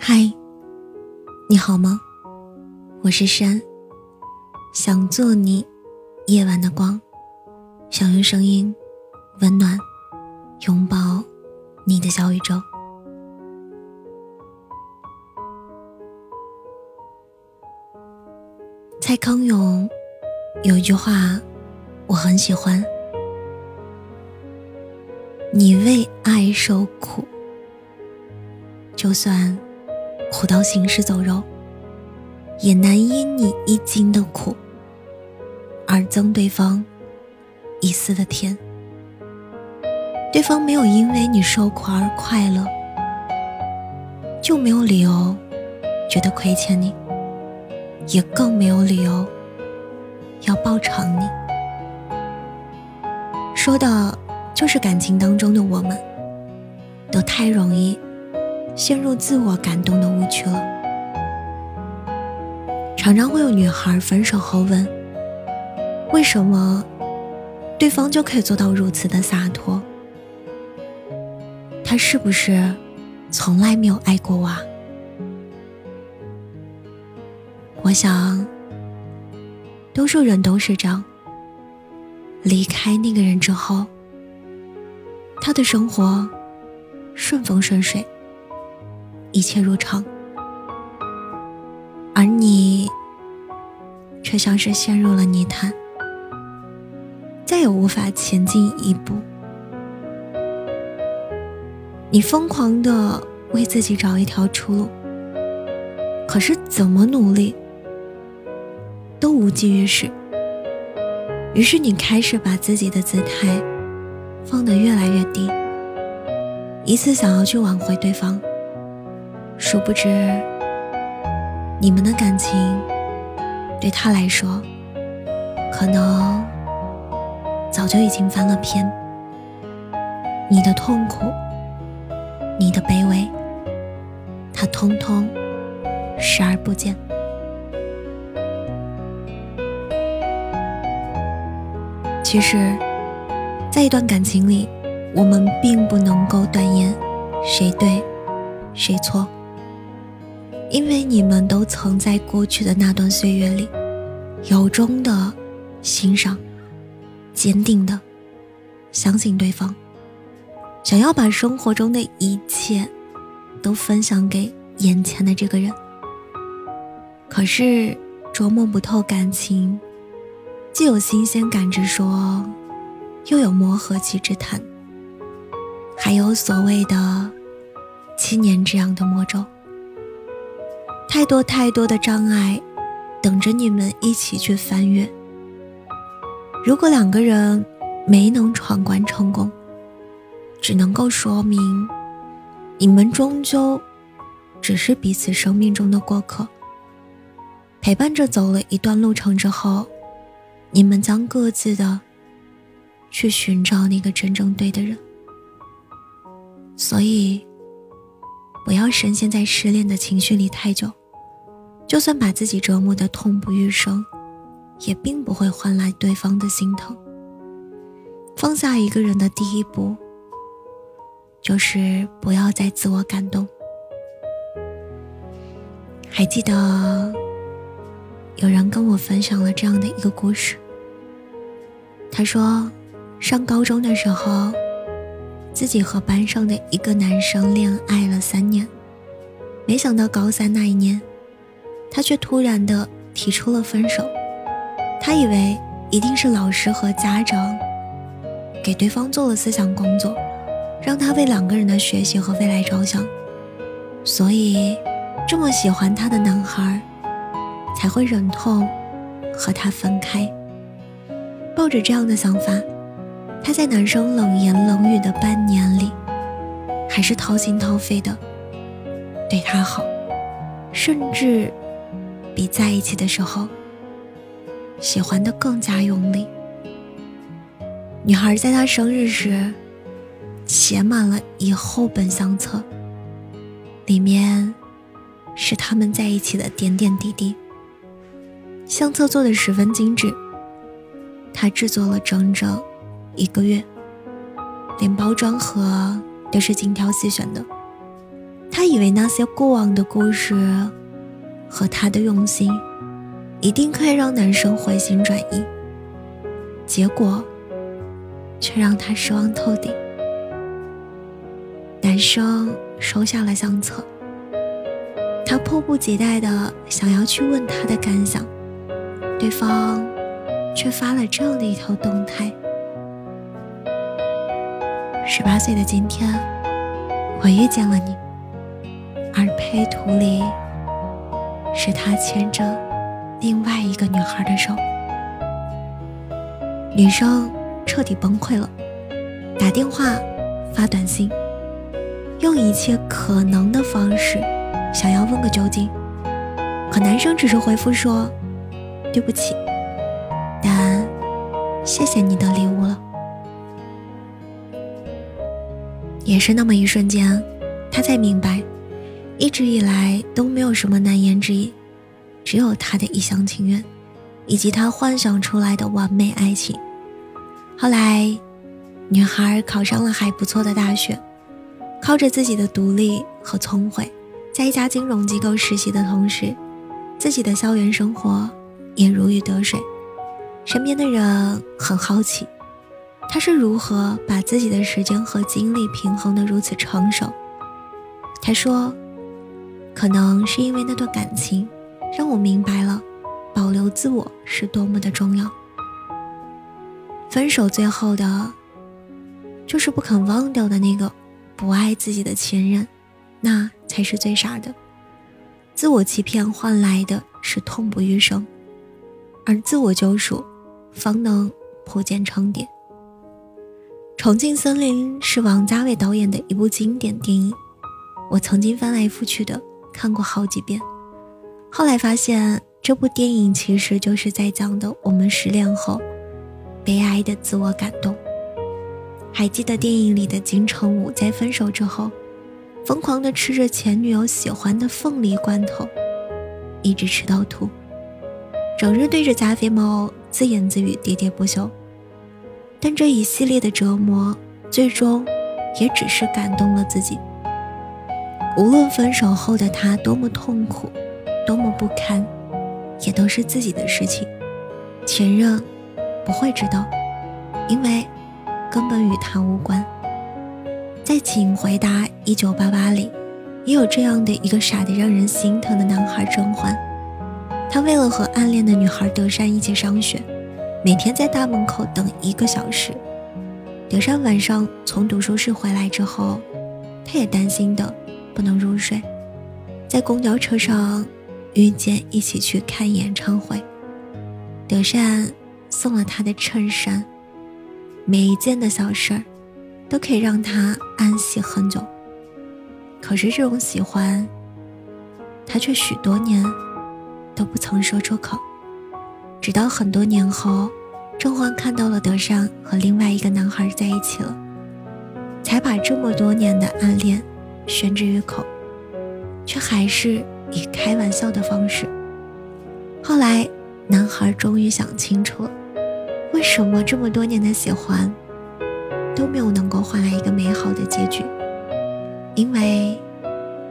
嗨，你好吗？我是山，想做你夜晚的光，想用声音温暖拥抱你的小宇宙。蔡康永有一句话我很喜欢：你为爱受苦。就算苦到行尸走肉，也难因你一斤的苦而增对方一丝的甜。对方没有因为你受苦而快乐，就没有理由觉得亏欠你，也更没有理由要报偿你。说的就是感情当中的我们，都太容易。陷入自我感动的误区了。常常会有女孩分手后问：“为什么对方就可以做到如此的洒脱？他是不是从来没有爱过我？”我想，多数人都是这样。离开那个人之后，他的生活顺风顺水。一切如常，而你却像是陷入了泥潭，再也无法前进一步。你疯狂的为自己找一条出路，可是怎么努力都无济于事。于是你开始把自己的姿态放得越来越低，一次想要去挽回对方。殊不知，你们的感情对他来说，可能早就已经翻了篇。你的痛苦，你的卑微，他通通视而不见。其实，在一段感情里，我们并不能够断言谁对，谁错。因为你们都曾在过去的那段岁月里，由衷的欣赏、坚定的相信对方，想要把生活中的一切都分享给眼前的这个人。可是琢磨不透感情，既有新鲜感之说，又有磨合期之谈，还有所谓的七年这样的魔咒。太多太多的障碍，等着你们一起去翻越。如果两个人没能闯关成功，只能够说明你们终究只是彼此生命中的过客。陪伴着走了一段路程之后，你们将各自的去寻找那个真正对的人。所以，不要深陷在失恋的情绪里太久。就算把自己折磨得痛不欲生，也并不会换来对方的心疼。放下一个人的第一步，就是不要再自我感动。还记得有人跟我分享了这样的一个故事。他说，上高中的时候，自己和班上的一个男生恋爱了三年，没想到高三那一年。他却突然的提出了分手，他以为一定是老师和家长给对方做了思想工作，让他为两个人的学习和未来着想，所以这么喜欢他的男孩才会忍痛和他分开。抱着这样的想法，他在男生冷言冷语的半年里，还是掏心掏肺的对他好，甚至。比在一起的时候，喜欢的更加用力。女孩在他生日时，写满了一厚本相册，里面是他们在一起的点点滴滴。相册做的十分精致，他制作了整整一个月，连包装盒都是精挑细选的。他以为那些过往的故事和他的用心，一定可以让男生回心转意，结果却让他失望透顶。男生收下了相册，他迫不及待的想要去问他的感想，对方却发了这样的一条动态：十八岁的今天，我遇见了你。而配图里是他牵着另外一个女孩的手，女生彻底崩溃了，打电话、发短信，用一切可能的方式想要问个究竟，可男生只是回复说：“对不起，但谢谢你的礼物了。”也是那么一瞬间，他才明白。一直以来都没有什么难言之隐，只有他的一厢情愿，以及他幻想出来的完美爱情。后来，女孩考上了还不错的大学，靠着自己的独立和聪慧，在一家金融机构实习的同时，自己的校园生活也如鱼得水。身边的人很好奇，他是如何把自己的时间和精力平衡的如此成熟。他说。可能是因为那段感情，让我明白了保留自我是多么的重要。分手最后的，就是不肯忘掉的那个不爱自己的前任，那才是最傻的。自我欺骗换来的是痛不欲生，而自我救赎，方能破茧成蝶。《重庆森林》是王家卫导演的一部经典电影，我曾经翻来覆去的。看过好几遍，后来发现这部电影其实就是在讲的我们失恋后悲哀的自我感动。还记得电影里的金城武在分手之后，疯狂的吃着前女友喜欢的凤梨罐头，一直吃到吐，整日对着加菲猫自言自语，喋喋不休。但这一系列的折磨，最终也只是感动了自己。无论分手后的他多么痛苦，多么不堪，也都是自己的事情。前任不会知道，因为根本与他无关。在《请回答一九八八》里，也有这样的一个傻得让人心疼的男孩甄嬛。他为了和暗恋的女孩德善一起上学，每天在大门口等一个小时。德善晚上从读书室回来之后，他也担心的。不能入睡，在公交车上遇见一起去看演唱会，德善送了他的衬衫，每一件的小事儿都可以让他安息很久。可是这种喜欢，他却许多年都不曾说出口，直到很多年后，甄嬛看到了德善和另外一个男孩在一起了，才把这么多年的暗恋。宣之于口，却还是以开玩笑的方式。后来，男孩终于想清楚了，为什么这么多年的喜欢都没有能够换来一个美好的结局？因为，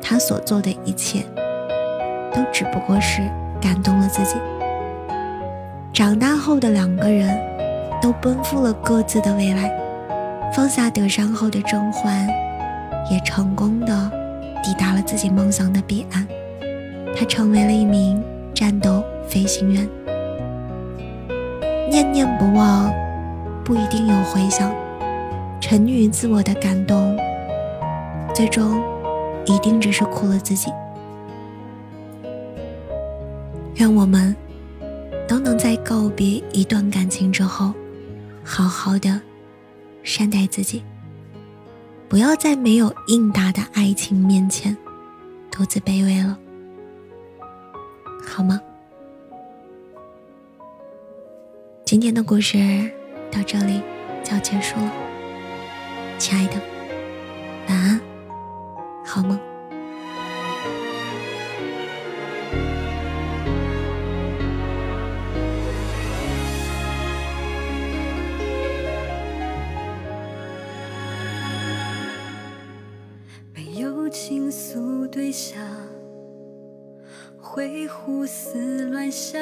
他所做的一切，都只不过是感动了自己。长大后的两个人，都奔赴了各自的未来，放下得伤后的甄嬛。也成功的抵达了自己梦想的彼岸，他成为了一名战斗飞行员。念念不忘，不一定有回响；沉溺于自我的感动，最终一定只是苦了自己。愿我们都能在告别一段感情之后，好好的善待自己。不要在没有应答的爱情面前独自卑微了，好吗？今天的故事到这里就要结束了，亲爱的，晚安，好梦。对象，会胡思乱想，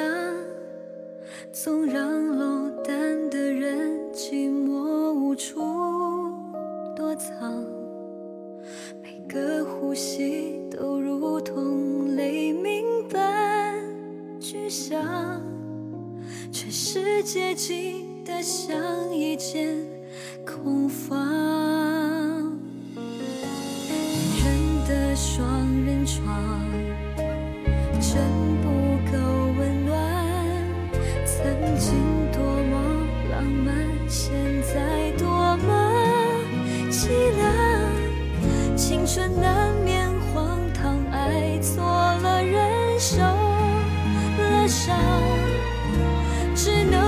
总让落单的人寂寞无处躲藏。每个呼吸都如同雷鸣般巨响，全世界静得像一间空房。双人床真不够温暖，曾经多么浪漫，现在多么凄凉。青春难免荒唐，爱错了人，受了伤，只能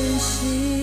珍惜。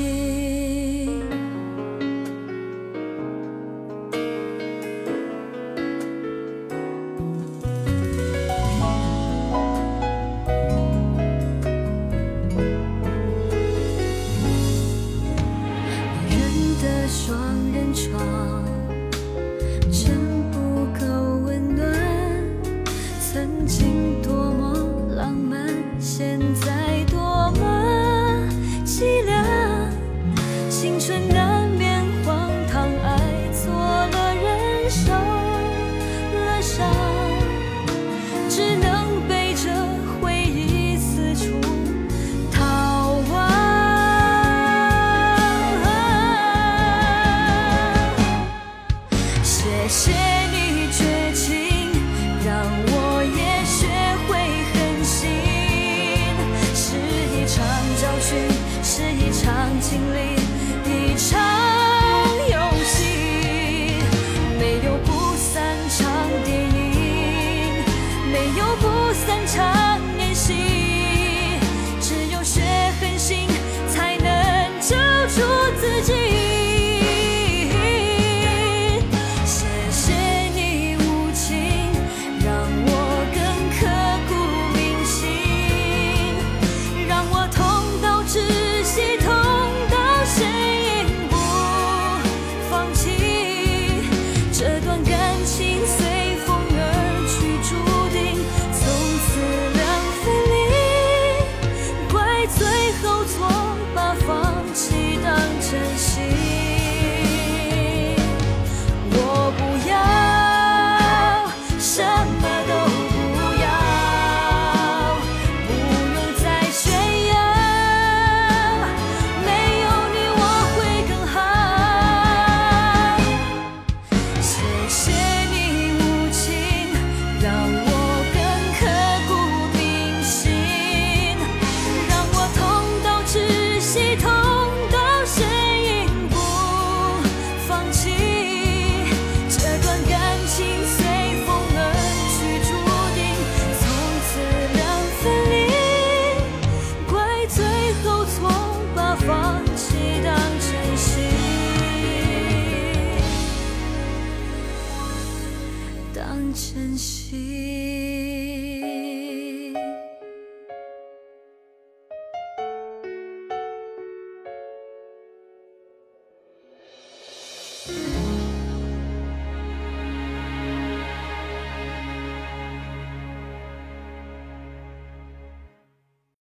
珍惜。